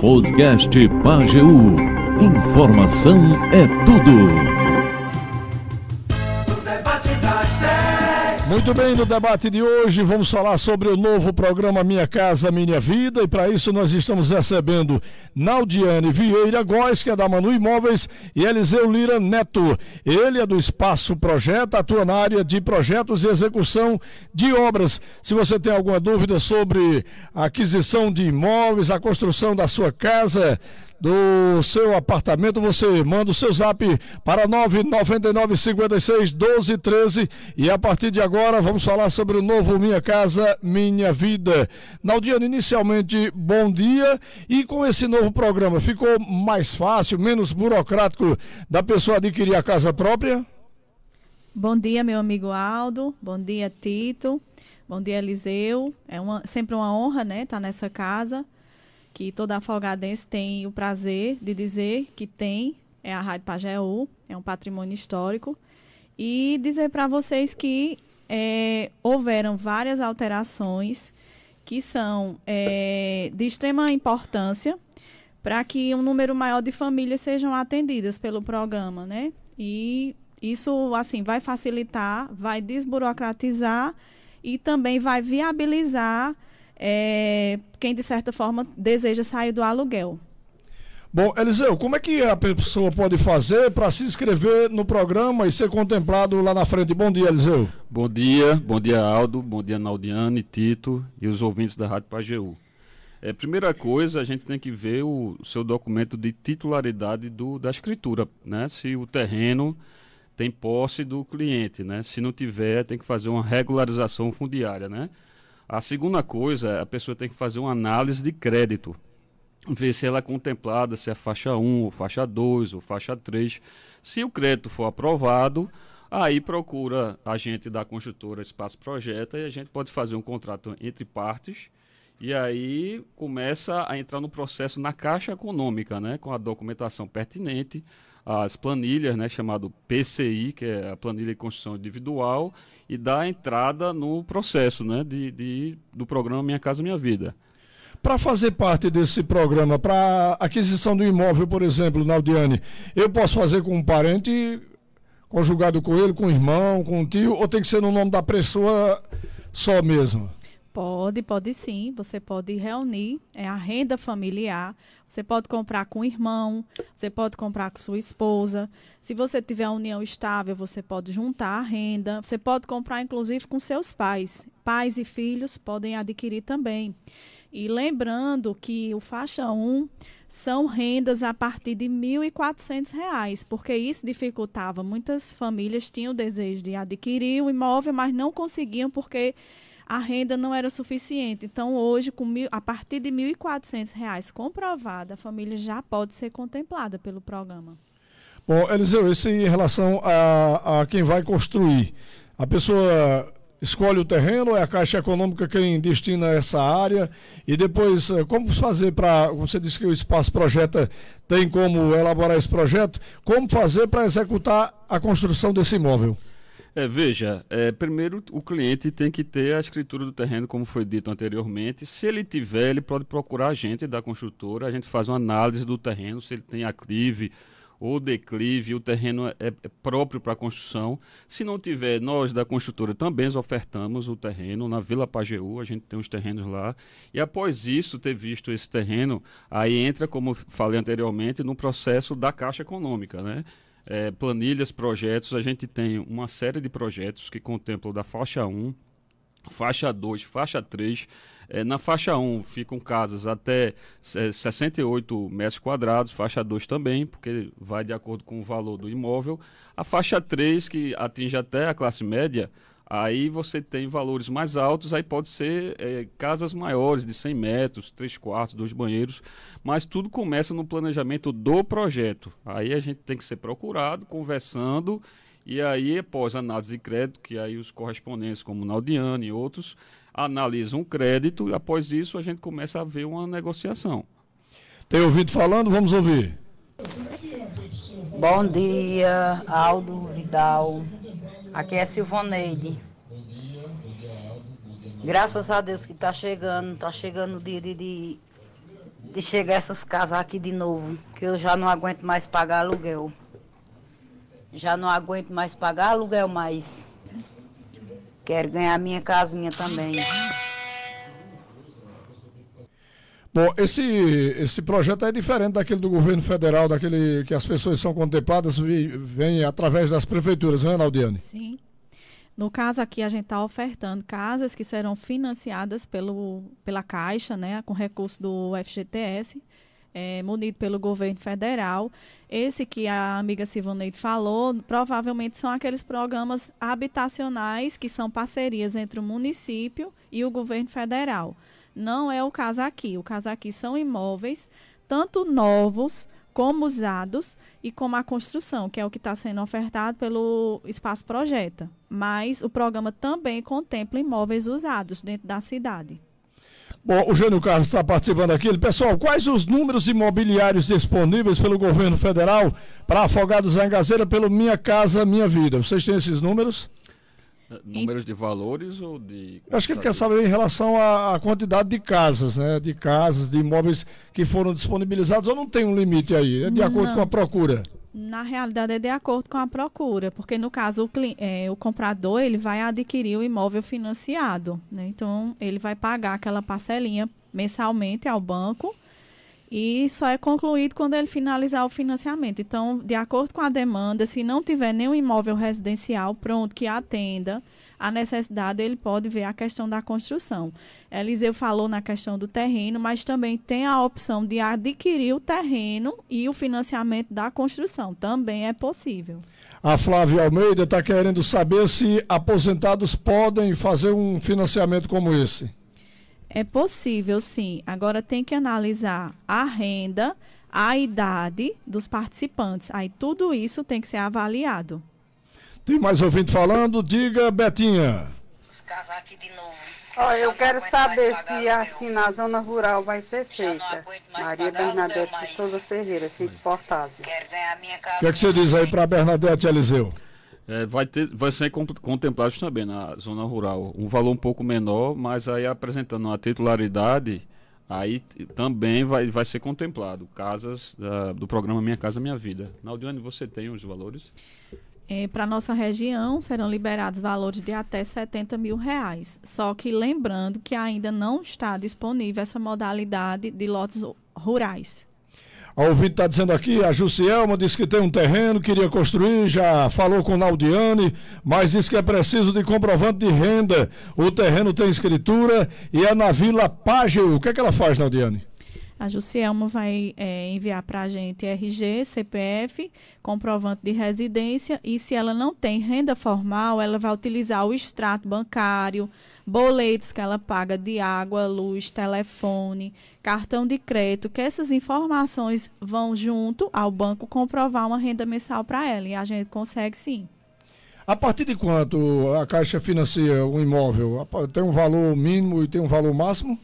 Podcast Pageu. Informação é tudo. Muito bem, no debate de hoje vamos falar sobre o novo programa Minha Casa Minha Vida e para isso nós estamos recebendo Naudiane Vieira Góes, que é da Manu Imóveis, e Eliseu Lira Neto. Ele é do Espaço Projeto, atua na área de projetos e execução de obras. Se você tem alguma dúvida sobre a aquisição de imóveis, a construção da sua casa, do seu apartamento, você manda o seu zap para 999 56 12 13 e a partir de agora vamos falar sobre o novo Minha Casa Minha Vida. Naldiano, inicialmente, bom dia e com esse novo programa ficou mais fácil, menos burocrático da pessoa adquirir a casa própria? Bom dia, meu amigo Aldo. Bom dia, Tito. Bom dia, Eliseu. É uma, sempre uma honra, né, estar nessa casa que toda afogadense tem o prazer de dizer que tem, é a Rádio Pajeú, é um patrimônio histórico, e dizer para vocês que é, houveram várias alterações que são é, de extrema importância para que um número maior de famílias sejam atendidas pelo programa, né? E isso, assim, vai facilitar, vai desburocratizar e também vai viabilizar é, quem de certa forma deseja sair do aluguel. Bom, Eliseu, como é que a pessoa pode fazer para se inscrever no programa e ser contemplado lá na frente? Bom dia, Eliseu. Bom dia, bom dia, Aldo, bom dia, Naldiane, Tito e os ouvintes da Rádio Pajeú. É, primeira coisa, a gente tem que ver o seu documento de titularidade do, da escritura, né? Se o terreno tem posse do cliente, né? Se não tiver, tem que fazer uma regularização fundiária, né? A segunda coisa, a pessoa tem que fazer uma análise de crédito. Ver se ela é contemplada, se é faixa 1, ou faixa 2, ou faixa 3. Se o crédito for aprovado, aí procura a gente da construtora Espaço Projeta e a gente pode fazer um contrato entre partes e aí começa a entrar no processo na Caixa Econômica, né, com a documentação pertinente, as planilhas, né, chamado PCI, que é a planilha de construção individual, e dá entrada no processo né, de, de do programa Minha Casa Minha Vida. Para fazer parte desse programa, para aquisição do imóvel, por exemplo, Naldiane, eu posso fazer com um parente, conjugado com ele, com um irmão, com um tio, ou tem que ser no nome da pessoa só mesmo? Pode, pode sim. Você pode reunir é a renda familiar. Você pode comprar com o irmão, você pode comprar com sua esposa. Se você tiver união estável, você pode juntar a renda. Você pode comprar, inclusive, com seus pais. Pais e filhos podem adquirir também. E lembrando que o faixa 1 são rendas a partir de R$ 1.400, porque isso dificultava. Muitas famílias tinham o desejo de adquirir o imóvel, mas não conseguiam porque a renda não era suficiente. Então, hoje, com mil, a partir de R$ 1.400 comprovada, a família já pode ser contemplada pelo programa. Bom, Eliseu, isso em relação a, a quem vai construir. A pessoa escolhe o terreno, é a Caixa Econômica quem destina essa área e depois eh, como fazer para, você disse que o espaço projeta tem como elaborar esse projeto, como fazer para executar a construção desse imóvel? É, veja, é, primeiro o cliente tem que ter a escritura do terreno, como foi dito anteriormente. Se ele tiver, ele pode procurar a gente da construtora, a gente faz uma análise do terreno, se ele tem aclive ou declive, o terreno é, é próprio para construção. Se não tiver, nós da construtora também ofertamos o terreno na Vila Pajeú, a gente tem os terrenos lá. E após isso, ter visto esse terreno, aí entra, como falei anteriormente, no processo da Caixa Econômica, né? É, planilhas, projetos. A gente tem uma série de projetos que contemplam da faixa 1, faixa 2, faixa 3. É, na faixa 1 ficam casas até é, 68 metros quadrados, faixa 2 também, porque vai de acordo com o valor do imóvel. A faixa 3, que atinge até a classe média, Aí você tem valores mais altos, aí pode ser é, casas maiores, de 100 metros, três quartos, dois banheiros, mas tudo começa no planejamento do projeto. Aí a gente tem que ser procurado, conversando, e aí após análise de crédito, que aí os correspondentes, como Naldiane e outros, analisam o crédito, e após isso a gente começa a ver uma negociação. Tem ouvido falando? Vamos ouvir. Bom dia, Aldo Vidal. Aqui é Silvaneide. Graças a Deus que está chegando, está chegando o dia de, de de chegar essas casas aqui de novo, que eu já não aguento mais pagar aluguel. Já não aguento mais pagar aluguel mais. Quero ganhar minha casinha também. Bom, esse, esse projeto é diferente daquele do governo federal, daquele que as pessoas são contempladas e vêm através das prefeituras, não é, Naldiane? Sim. No caso aqui, a gente está ofertando casas que serão financiadas pelo, pela Caixa, né, com recurso do FGTS, é, munido pelo governo federal. Esse que a amiga Silvaneide falou, provavelmente são aqueles programas habitacionais que são parcerias entre o município e o governo federal. Não é o caso aqui. O caso aqui são imóveis, tanto novos como usados e como a construção, que é o que está sendo ofertado pelo Espaço Projeta. Mas o programa também contempla imóveis usados dentro da cidade. Bom, o Jânio Carlos está participando aqui. Pessoal, quais os números imobiliários disponíveis pelo governo federal para Afogados da Engazeira pelo Minha Casa Minha Vida? Vocês têm esses números? Números de valores ou de. Eu acho que ele quer saber em relação à, quantidade de casas, né? De casas, de imóveis que foram disponibilizados, ou não tem um limite aí? É de não. acordo com a procura? Na realidade, é de acordo com a procura, porque no caso o, é, o comprador ele vai adquirir o imóvel financiado, né? Então ele vai pagar aquela parcelinha mensalmente ao banco e só é concluído quando ele finalizar o financiamento. Então, de acordo com a demanda, se não tiver nenhum imóvel residencial pronto que atenda a necessidade, ele pode ver a questão da construção. Eliseu falou na questão do terreno, mas também tem a opção de adquirir o terreno e o financiamento da construção. Também é possível. A Flávia Almeida está querendo saber se aposentados podem fazer um financiamento como esse. É possível, sim. Agora tem que analisar a renda, a idade dos participantes. Aí tudo isso tem que ser avaliado. Tem mais ouvinte falando? Diga, Betinha. Casar aqui de novo. Oh, eu quero saber se assim na zona rural vai ser feita. Maria Bernadette de Souza Ferreira, Cinco Portásio. Quero ganhar minha casa. O que, é que você diz aí para Bernadette Eliseu? É, vai, ter, vai ser contemplado também na zona rural. Um valor um pouco menor, mas aí apresentando uma titularidade, aí também vai, vai ser contemplado. Casas da, do programa Minha Casa Minha Vida. Naldiane, você tem os valores? É, Para nossa região serão liberados valores de até 70 mil reais. Só que lembrando que ainda não está disponível essa modalidade de lotes rurais. A ouvinte está dizendo aqui, a Jussielma disse que tem um terreno, queria construir, já falou com o Naudiane, mas disse que é preciso de comprovante de renda. O terreno tem escritura e é na Vila Págio. O que é que ela faz, Naudiane? A Jussielma vai é, enviar para a gente RG, CPF, comprovante de residência e se ela não tem renda formal, ela vai utilizar o extrato bancário, boletos que ela paga de água, luz, telefone, cartão de crédito, que essas informações vão junto ao banco comprovar uma renda mensal para ela. E a gente consegue sim. A partir de quanto a Caixa financia um imóvel? Tem um valor mínimo e tem um valor máximo?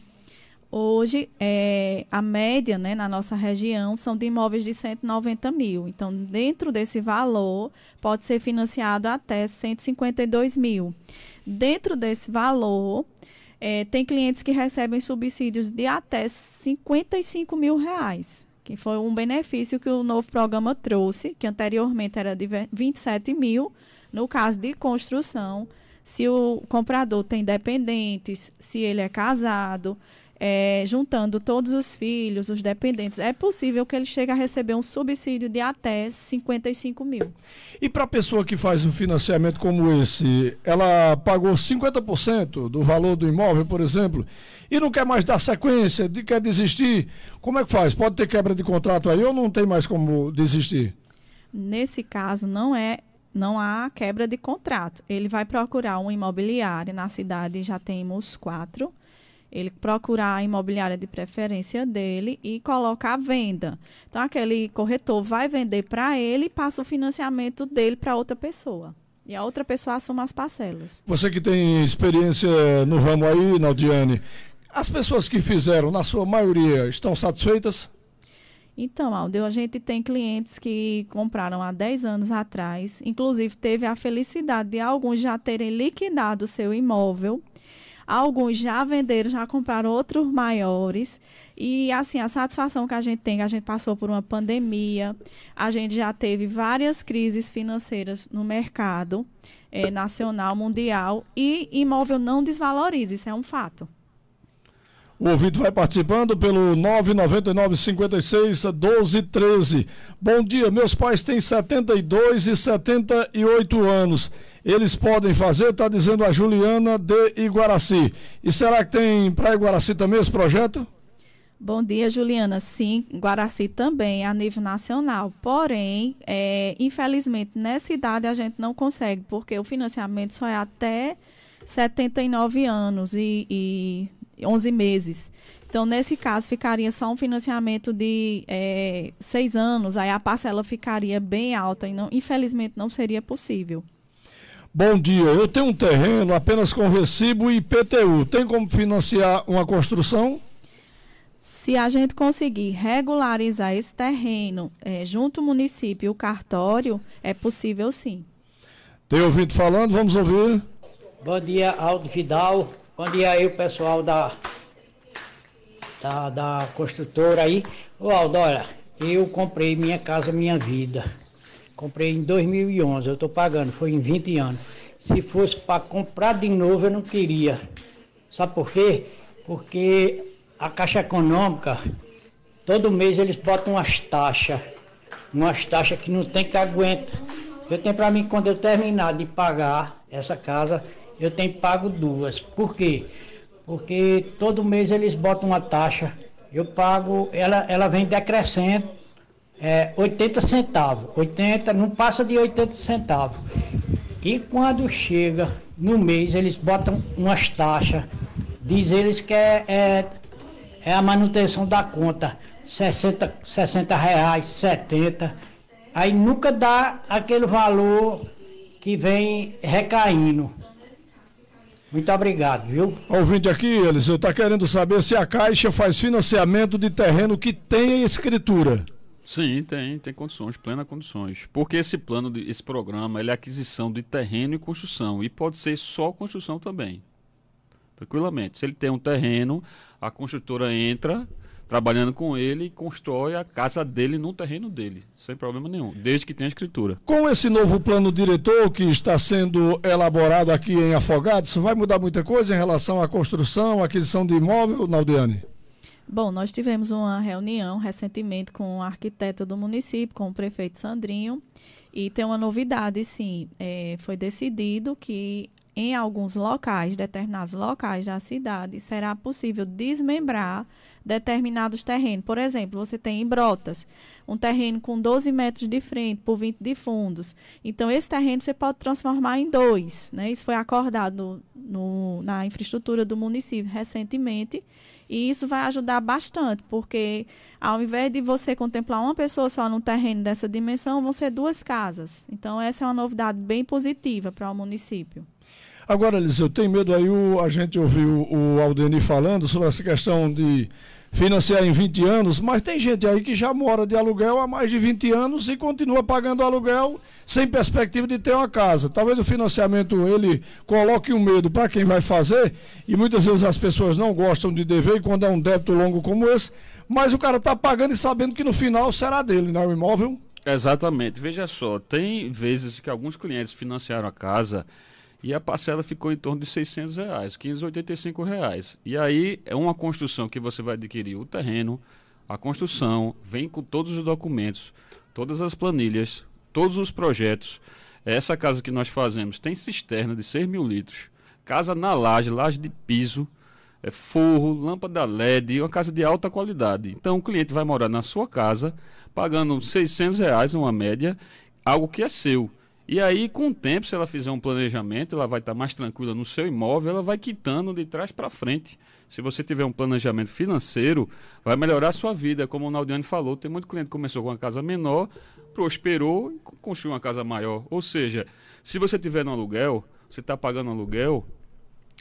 Hoje, é, a média né, na nossa região são de imóveis de 190 mil. Então, dentro desse valor, pode ser financiado até 152 mil. Dentro desse valor, é, tem clientes que recebem subsídios de até 55 mil reais, que foi um benefício que o novo programa trouxe, que anteriormente era de 27 mil. No caso de construção, se o comprador tem dependentes, se ele é casado, é, juntando todos os filhos, os dependentes, é possível que ele chegue a receber um subsídio de até 55 mil. E para a pessoa que faz um financiamento como esse, ela pagou 50% do valor do imóvel, por exemplo, e não quer mais dar sequência, quer desistir, como é que faz? Pode ter quebra de contrato aí ou não tem mais como desistir? Nesse caso, não é não há quebra de contrato. Ele vai procurar um imobiliário na cidade, já temos quatro ele procurar a imobiliária de preferência dele e colocar a venda. Então, aquele corretor vai vender para ele e passa o financiamento dele para outra pessoa. E a outra pessoa assume as parcelas. Você que tem experiência no ramo aí, Naldiane, as pessoas que fizeram, na sua maioria, estão satisfeitas? Então, Aldo, a gente tem clientes que compraram há 10 anos atrás, inclusive teve a felicidade de alguns já terem liquidado o seu imóvel Alguns já venderam, já compraram outros maiores E assim, a satisfação que a gente tem, a gente passou por uma pandemia, a gente já teve várias crises financeiras no mercado é, nacional, mundial, e imóvel não desvaloriza, isso é um fato. O ouvido vai participando pelo 999 56 1213. Bom dia, meus pais têm 72 e 78 anos. Eles podem fazer, está dizendo a Juliana de Iguaraci. E será que tem para Iguaraci também esse projeto? Bom dia, Juliana. Sim, Guaraci também, a nível nacional. Porém, é, infelizmente, nessa idade a gente não consegue, porque o financiamento só é até 79 anos e, e 11 meses. Então, nesse caso, ficaria só um financiamento de é, seis anos, aí a parcela ficaria bem alta e, não, infelizmente, não seria possível. Bom dia, eu tenho um terreno apenas com recibo e IPTU. Tem como financiar uma construção? Se a gente conseguir regularizar esse terreno é, junto ao município e o cartório, é possível sim. Tem ouvido falando? Vamos ouvir. Bom dia, Aldo Vidal. Bom dia aí, o pessoal da, da, da construtora aí. Ô Aldo, olha, eu comprei minha casa, minha vida. Comprei em 2011, eu estou pagando, foi em 20 anos. Se fosse para comprar de novo, eu não queria. Sabe por quê? Porque a Caixa Econômica, todo mês eles botam umas taxas, umas taxas que não tem que aguentar. Eu tenho para mim, quando eu terminar de pagar essa casa, eu tenho pago duas. Por quê? Porque todo mês eles botam uma taxa, eu pago, ela, ela vem decrescendo é, 80 centavos. 80, não passa de 80 centavos. E quando chega no mês, eles botam umas taxas, diz eles que é, é é a manutenção da conta, 60, 60 reais, 70. Aí nunca dá aquele valor que vem recaindo. Muito obrigado, viu? Ouvinte aqui, Eliseu, está querendo saber se a Caixa faz financiamento de terreno que tenha escritura. Sim, tem, tem condições, plenas condições. Porque esse plano, esse programa, ele é aquisição de terreno e construção. E pode ser só construção também tranquilamente. Se ele tem um terreno, a construtora entra trabalhando com ele e constrói a casa dele no terreno dele, sem problema nenhum, desde que tenha escritura. Com esse novo plano diretor que está sendo elaborado aqui em Afogados, vai mudar muita coisa em relação à construção, aquisição de imóvel, Naldiane? Bom, nós tivemos uma reunião recentemente com o arquiteto do município, com o prefeito Sandrinho, e tem uma novidade, sim. É, foi decidido que em alguns locais, determinados locais da cidade, será possível desmembrar determinados terrenos. Por exemplo, você tem em Brotas um terreno com 12 metros de frente por 20 de fundos. Então, esse terreno você pode transformar em dois. Né? Isso foi acordado no, na infraestrutura do município recentemente. E isso vai ajudar bastante, porque ao invés de você contemplar uma pessoa só num terreno dessa dimensão, vão ser duas casas. Então, essa é uma novidade bem positiva para o município. Agora, Eliseu, tem medo aí, o, a gente ouviu o Aldeni falando sobre essa questão de financiar em 20 anos, mas tem gente aí que já mora de aluguel há mais de 20 anos e continua pagando aluguel sem perspectiva de ter uma casa. Talvez o financiamento ele coloque um medo para quem vai fazer e muitas vezes as pessoas não gostam de dever quando é um débito longo como esse, mas o cara está pagando e sabendo que no final será dele, né, o imóvel. Exatamente. Veja só, tem vezes que alguns clientes financiaram a casa e a parcela ficou em torno de 600 reais, 585 reais. E aí é uma construção que você vai adquirir o terreno, a construção, vem com todos os documentos, todas as planilhas, todos os projetos. Essa casa que nós fazemos tem cisterna de 6 mil litros, casa na laje, laje de piso, é forro, lâmpada LED, uma casa de alta qualidade. Então o cliente vai morar na sua casa, pagando 600 reais, uma média, algo que é seu. E aí, com o tempo, se ela fizer um planejamento, ela vai estar mais tranquila no seu imóvel, ela vai quitando de trás para frente. Se você tiver um planejamento financeiro, vai melhorar a sua vida. Como o Naldiane falou, tem muito cliente que começou com uma casa menor, prosperou e construiu uma casa maior. Ou seja, se você tiver no aluguel, você está pagando aluguel,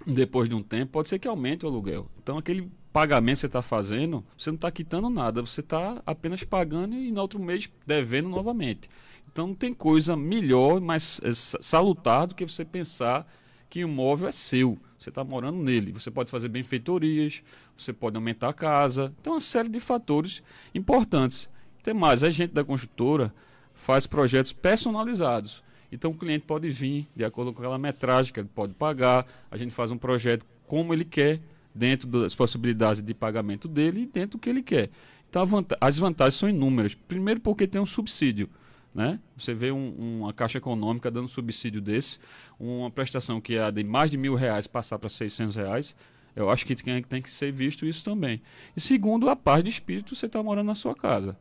depois de um tempo, pode ser que aumente o aluguel. Então, aquele pagamento que você está fazendo, você não está quitando nada, você está apenas pagando e no outro mês devendo novamente. Então não tem coisa melhor, mais é, salutar do que você pensar que o imóvel é seu. Você está morando nele. Você pode fazer benfeitorias, você pode aumentar a casa. Então, uma série de fatores importantes. Tem mais, a gente da construtora faz projetos personalizados. Então, o cliente pode vir de acordo com aquela metragem que ele pode pagar. A gente faz um projeto como ele quer, dentro das possibilidades de pagamento dele e dentro do que ele quer. Então, as vantagens são inúmeras. Primeiro, porque tem um subsídio. Né? Você vê um, uma caixa econômica dando subsídio desse, uma prestação que é de mais de mil reais passar para 600 reais, eu acho que tem, tem que ser visto isso também. E segundo, a paz de espírito, você está morando na sua casa.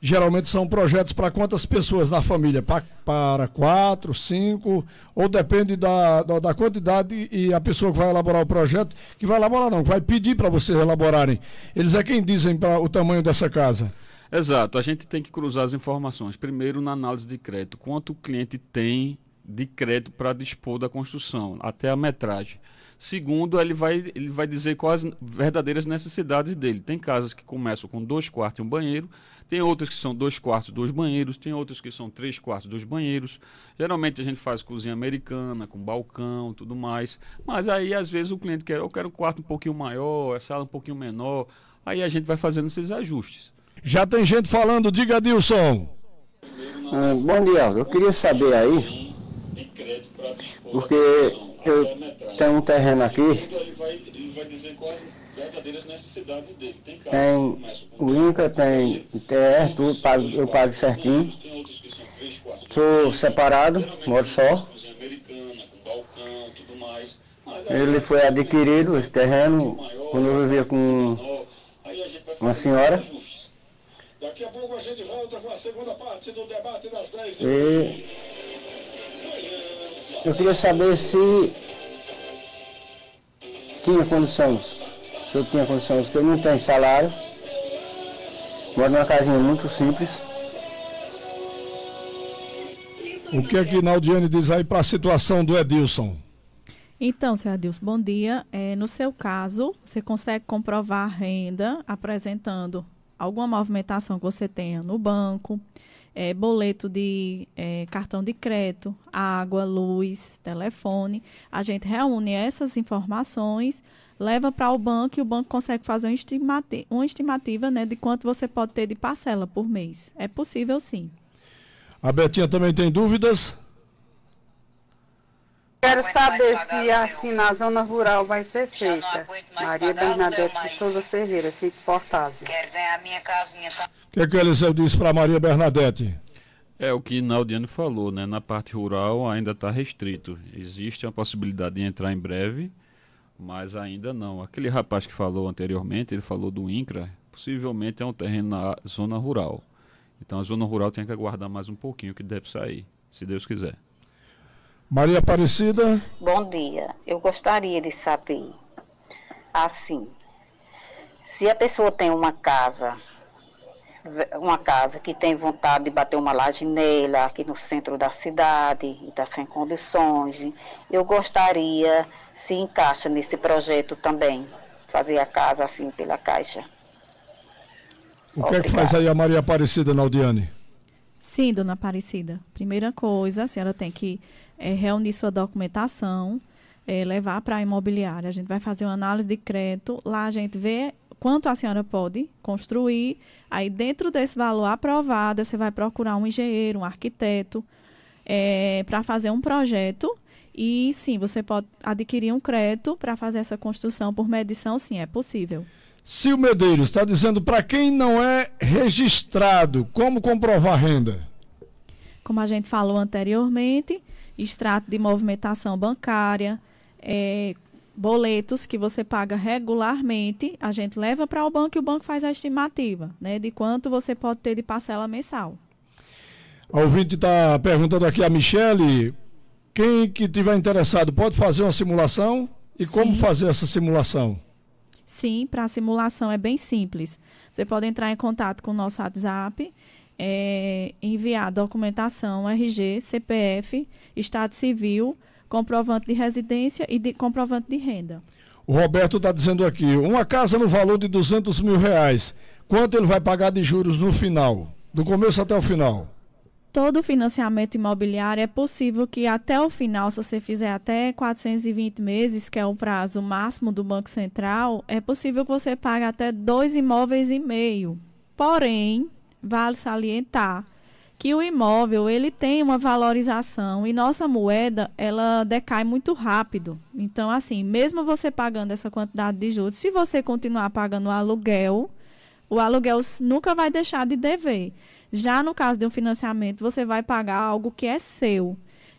Geralmente são projetos para quantas pessoas na família? Pra, para quatro, cinco, ou depende da, da, da, quantidade e a pessoa que vai elaborar o projeto, que vai elaborar não, que vai pedir para vocês elaborarem. Eles é quem dizem o tamanho dessa casa. Exato, a gente tem que cruzar as informações. Primeiro, na análise de crédito, quanto o cliente tem de crédito para dispor da construção, até a metragem. Segundo, ele vai, ele vai dizer quais as verdadeiras necessidades dele. Tem casas que começam com dois quartos e um banheiro, tem outras que são dois quartos, dois banheiros, tem outras que são três quartos, dois banheiros. Geralmente a gente faz cozinha americana, com balcão tudo mais. Mas aí, às vezes, o cliente quer, eu quero um quarto um pouquinho maior, a sala um pouquinho menor. Aí a gente vai fazendo esses ajustes. Já tem gente falando, diga Dilson. Ah, bom dia, eu queria saber aí, porque eu tenho um terreno aqui. Tem, o INCA, tem ITR, tudo, pago, eu pago certinho. Sou separado, moro só. Ele foi adquirido, esse terreno, quando eu vivia com uma senhora. Daqui a pouco a gente volta com a segunda parte do debate das 10 e eu queria saber se tinha condições se eu tinha condições, porque eu não tenho salário, moro numa casinha muito simples. O que é que Naldiane diz aí para a situação do Edilson? Então, senhor Adilson, bom dia. É, no seu caso, você consegue comprovar a renda apresentando alguma movimentação que você tenha no banco, é, boleto de é, cartão de crédito, água, luz, telefone. A gente reúne essas informações leva para o banco e o banco consegue fazer uma estimativa, uma estimativa né, de quanto você pode ter de parcela por mês. É possível sim. A Betinha também tem dúvidas? Quero saber se assim na zona rural vai ser feita. Maria Bernadette de Souza Ferreira, Cinco Portásio. Quero ganhar minha casinha. Tá? O que, é que o Eliseu disse para Maria Bernadette? É o que Naldiano falou, né? Na parte rural ainda está restrito. Existe a possibilidade de entrar em breve, mas ainda não. Aquele rapaz que falou anteriormente, ele falou do INCRA, possivelmente é um terreno na zona rural. Então a zona rural tem que aguardar mais um pouquinho que deve sair, se Deus quiser. Maria Aparecida. Bom dia. Eu gostaria de saber, assim, se a pessoa tem uma casa, uma casa que tem vontade de bater uma laje nela, aqui no centro da cidade, e está sem condições, eu gostaria se encaixa nesse projeto também, fazer a casa assim pela Caixa. O que é que faz aí a Maria Aparecida Naldiane? Sim, dona Aparecida. Primeira coisa, a senhora tem que é, reunir sua documentação, é, levar para a imobiliária. A gente vai fazer uma análise de crédito, lá a gente vê quanto a senhora pode construir. Aí, dentro desse valor aprovado, você vai procurar um engenheiro, um arquiteto, é, para fazer um projeto e sim, você pode adquirir um crédito para fazer essa construção por medição, sim, é possível. Sil Medeiros está dizendo para quem não é registrado, como comprovar renda? Como a gente falou anteriormente, extrato de movimentação bancária, é, boletos que você paga regularmente, a gente leva para o banco e o banco faz a estimativa né, de quanto você pode ter de parcela mensal. A ouvinte está perguntando aqui a Michele quem que tiver interessado pode fazer uma simulação e Sim. como fazer essa simulação? Sim, para a simulação é bem simples. Você pode entrar em contato com o nosso WhatsApp, é, enviar documentação, RG, CPF, Estado Civil, comprovante de residência e de comprovante de renda. O Roberto está dizendo aqui, uma casa no valor de 200 mil reais, quanto ele vai pagar de juros no final, do começo até o final? todo financiamento imobiliário é possível que até o final, se você fizer até 420 meses, que é o prazo máximo do Banco Central, é possível que você pague até dois imóveis e meio. Porém, vale salientar que o imóvel ele tem uma valorização e nossa moeda ela decai muito rápido. Então, assim, mesmo você pagando essa quantidade de juros, se você continuar pagando o aluguel, o aluguel nunca vai deixar de dever. Já no caso de um financiamento, você vai pagar algo que é seu.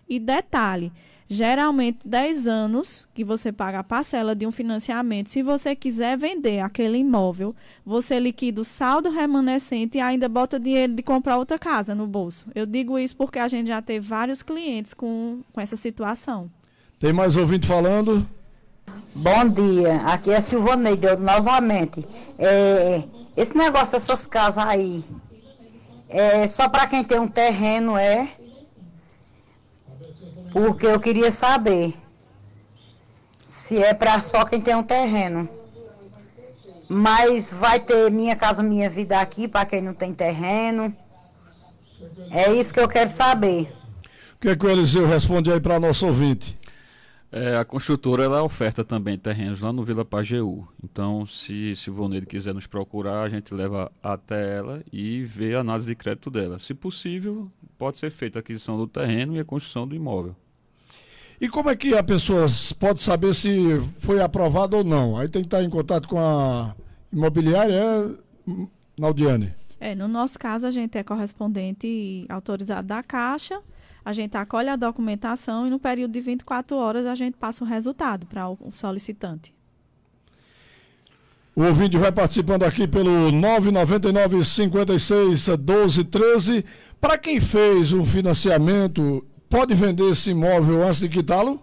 E detalhe, geralmente 10 anos que você paga a parcela de um financiamento. Se você quiser vender aquele imóvel, você liquida o saldo remanescente e ainda bota dinheiro de comprar outra casa no bolso. Eu digo isso porque a gente já teve vários clientes com, com essa situação. Tem mais ouvinte falando? Bom dia, aqui é Silvaneide, novamente. É, esse negócio dessas casas aí, é só para quem tem um terreno, é? Porque eu queria saber se é para só quem tem um terreno. Mas vai ter Minha Casa Minha Vida aqui para quem não tem terreno. É isso que eu quero saber. O que é que o Eliseu responde aí para nosso ouvinte? É, a construtora ela oferta também terrenos lá no Vila Pajeú. Então, se, se o Voneiro quiser nos procurar, a gente leva até ela e vê a análise de crédito dela. Se possível, pode ser feita a aquisição do terreno e a construção do imóvel. E como é que a pessoa pode saber se foi aprovado ou não? Aí tem que estar em contato com a imobiliária, é, Naudiane? É, no nosso caso, a gente é correspondente autorizado da Caixa a gente acolhe a documentação e no período de 24 horas a gente passa o resultado para o solicitante. O ouvinte vai participando aqui pelo 999 56 12 13. Para quem fez o financiamento, pode vender esse imóvel antes de quitá-lo?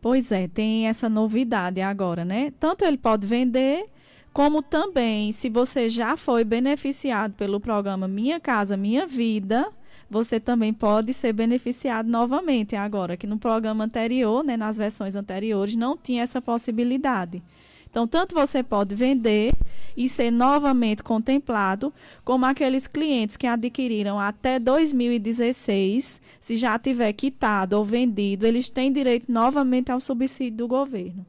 Pois é, tem essa novidade agora, né? Tanto ele pode vender, como também, se você já foi beneficiado pelo programa Minha Casa Minha Vida, você também pode ser beneficiado novamente agora, que no programa anterior, né, nas versões anteriores, não tinha essa possibilidade. Então, tanto você pode vender e ser novamente contemplado, como aqueles clientes que adquiriram até 2016, se já tiver quitado ou vendido, eles têm direito novamente ao subsídio do governo.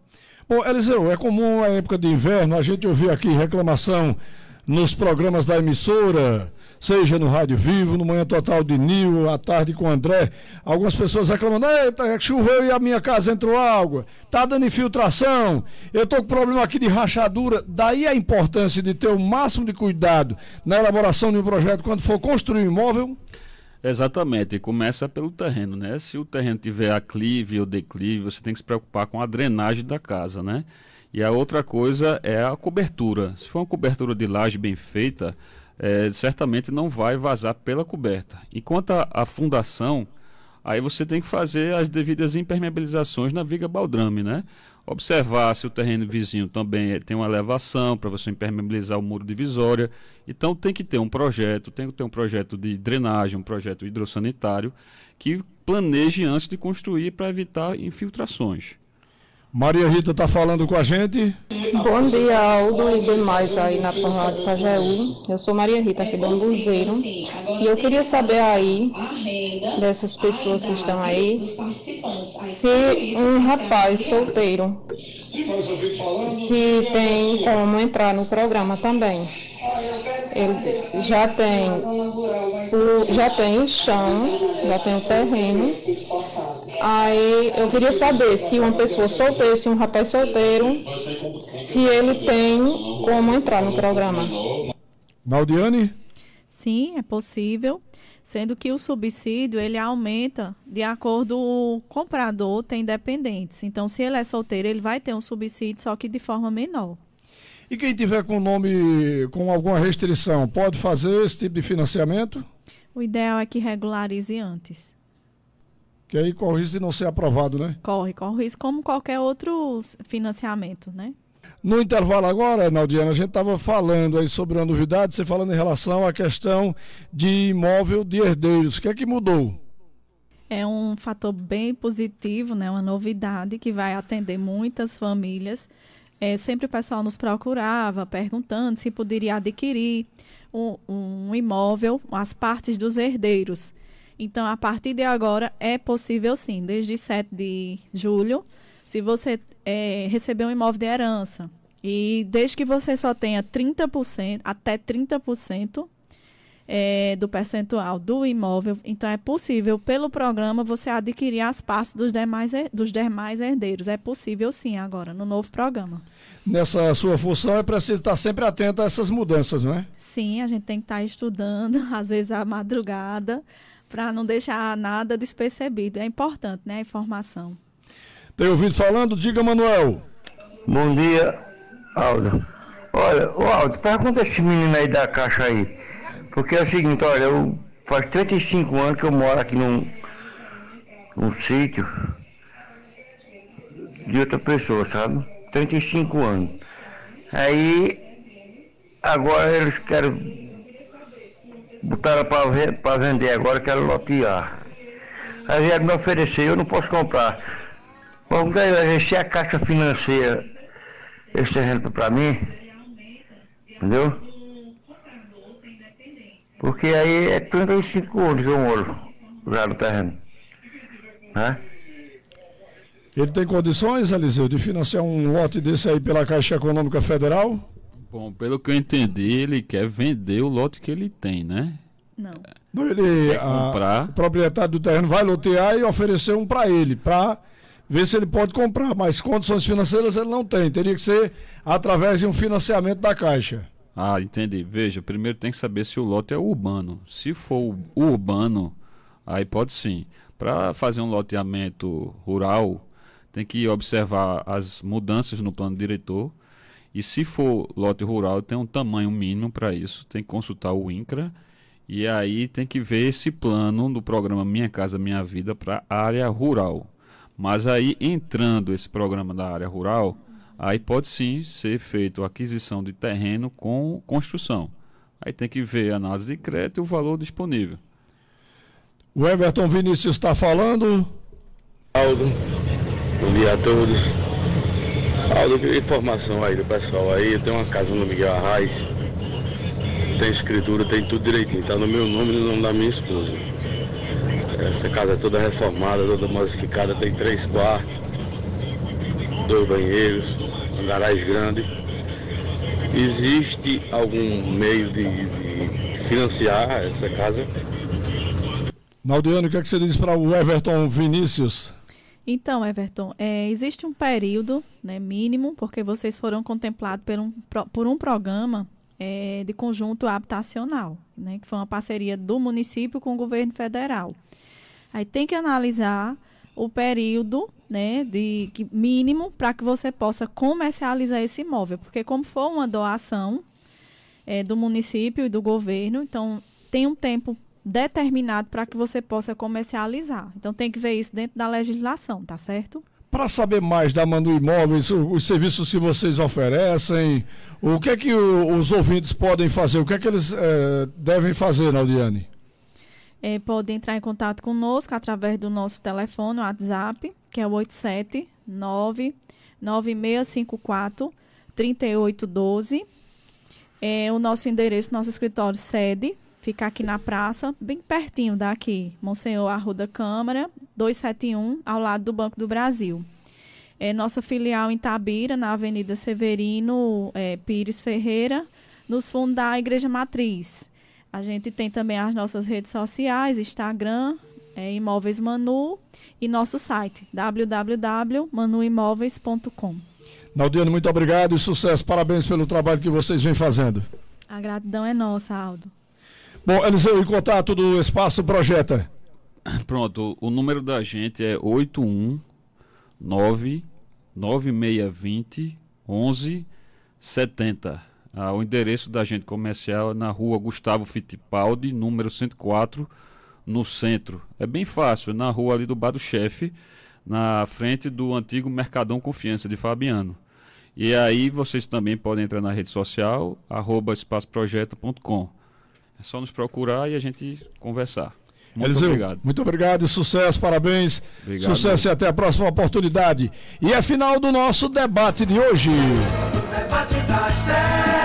Bom, Eliseu, é comum na época de inverno a gente ouvir aqui reclamação nos programas da emissora seja no Rádio Vivo, no Manhã Total de Nil, à tarde com André. Algumas pessoas reclamando, eita, choveu e a minha casa entrou água, tá dando infiltração, eu tô com problema aqui de rachadura. Daí a importância de ter o máximo de cuidado na elaboração de um projeto quando for construir um imóvel. Exatamente, começa pelo terreno, né? Se o terreno tiver aclive ou declive, você tem que se preocupar com a drenagem da casa, né? E a outra coisa é a cobertura. Se for uma cobertura de laje bem feita, é, certamente não vai vazar pela coberta. Enquanto a, a, fundação, aí você tem que fazer as devidas impermeabilizações na viga baldrame, né? Observar se o terreno vizinho também tem uma elevação para você impermeabilizar o muro divisória. Então tem que ter um projeto, tem que ter um projeto de drenagem, um projeto hidrossanitário que planeje antes de construir para evitar infiltrações. Maria Rita está falando com a gente. Bom dia, Aldo e demais aí na Rádio Pajeú. Eu sou Maria Rita aqui do Ambuzeiro. E eu queria saber aí, dessas pessoas que estão aí, se um rapaz solteiro, se tem como entrar no programa também. Ele já tem o, já tem o chão, já tem o terreno. Aí eu queria saber se uma pessoa solteira, se um rapaz solteiro, se ele tem como entrar no programa. Naudiane? Sim, é possível. Sendo que o subsídio ele aumenta de acordo com o comprador tem dependentes. Então, se ele é solteiro, ele vai ter um subsídio, só que de forma menor. E quem tiver com nome com alguma restrição, pode fazer esse tipo de financiamento? O ideal é que regularize antes. Que aí corre o risco de não ser aprovado, né? Corre, corre o risco como qualquer outro financiamento, né? No intervalo agora, Naldiana, a gente estava falando aí sobre uma novidade, você falando em relação à questão de imóvel de herdeiros. O que é que mudou? É um fator bem positivo, né? Uma novidade que vai atender muitas famílias é, sempre o pessoal nos procurava perguntando se poderia adquirir um, um imóvel, as partes dos herdeiros. Então, a partir de agora, é possível sim, desde 7 de julho, se você é, receber um imóvel de herança, e desde que você só tenha 30%, até 30% é, do percentual do imóvel, então é possível, pelo programa, você adquirir as partes dos demais, dos demais herdeiros. É possível sim agora, no novo programa. Nessa sua função é preciso estar sempre atento a essas mudanças, não é? Sim, a gente tem que estar estudando, às vezes à madrugada, para não deixar nada despercebido. É importante, né, a informação. Tem ouvido falando? Diga, Manuel. Bom dia, Aldo. Olha, o Aldo, pergunta esse menino aí da caixa aí. Porque é o seguinte, olha, eu faz 35 anos que eu moro aqui num, num sítio de outra pessoa, sabe? 35 anos. Aí agora eles querem botaram para vender agora, quero lotear. Aí vieram me oferecer, eu não posso comprar. Vamos se a caixa financeira esse terreno para mim, entendeu? Porque aí é 35 anos que eu moro já no terreno. Né? Ele tem condições, Eliseu, de financiar um lote desse aí pela Caixa Econômica Federal? Bom, pelo que eu entendi, ele quer vender o lote que ele tem, né? Não. Ele, a, o proprietário do terreno vai lotear e oferecer um para ele, para ver se ele pode comprar, mas condições financeiras ele não tem. Teria que ser através de um financiamento da Caixa. Ah, entendi. Veja, primeiro tem que saber se o lote é urbano. Se for urbano, aí pode sim. Para fazer um loteamento rural, tem que observar as mudanças no plano diretor. E se for lote rural, tem um tamanho mínimo para isso. Tem que consultar o INCRA. E aí tem que ver esse plano do programa Minha Casa Minha Vida para área rural. Mas aí, entrando esse programa da área rural, aí pode sim ser feito a aquisição de terreno com construção. Aí tem que ver a análise de crédito e o valor disponível. O Everton Vinícius está falando. Aldo, bom dia a todos. Aldo, eu queria informação aí do pessoal aí. Eu tenho uma casa no Miguel Arraes. Tem escritura, tem tudo direitinho. Está no meu nome e no nome da minha esposa. Essa casa é toda reformada, toda modificada, tem três quartos, dois banheiros, um garagem grande. Existe algum meio de, de financiar essa casa? Naldiano, o que, é que você diz para o Everton Vinícius? Então, Everton, é, existe um período né, mínimo, porque vocês foram contemplados por um, por um programa é, de conjunto habitacional, né, que foi uma parceria do município com o governo federal. Aí tem que analisar o período né, de que, mínimo para que você possa comercializar esse imóvel. Porque como for uma doação é, do município e do governo, então tem um tempo determinado para que você possa comercializar. Então tem que ver isso dentro da legislação, tá certo? Para saber mais da Manu Imóveis, os serviços que vocês oferecem, o que é que os ouvintes podem fazer, o que é que eles é, devem fazer, Naldiane? É, pode entrar em contato conosco através do nosso telefone, WhatsApp, que é o 879 9654 3812. É, o nosso endereço, nosso escritório sede, fica aqui na praça, bem pertinho daqui, Monsenhor Arruda Câmara, 271, ao lado do Banco do Brasil. É, nossa filial em Tabira, na Avenida Severino é, Pires Ferreira, nos fundos da Igreja Matriz. A gente tem também as nossas redes sociais, Instagram, é, Imóveis Manu e nosso site www.manuimóveis.com. Naldiano, muito obrigado e sucesso. Parabéns pelo trabalho que vocês vêm fazendo. A gratidão é nossa, Aldo. Bom, Eliseu, em contato do Espaço Projeta. Pronto, o número da gente é 819 9620 1170. Ah, o endereço da agente comercial é na rua Gustavo Fittipaldi, número 104, no centro. É bem fácil, é na rua ali do Bar do Chefe, na frente do antigo Mercadão Confiança de Fabiano. E aí vocês também podem entrar na rede social, arroba espaçoprojeta.com. É só nos procurar e a gente conversar. Muito Eliseu, obrigado. Muito obrigado e sucesso, parabéns. Obrigado. Sucesso e até a próxima oportunidade. E é final do nosso debate de hoje. O debate das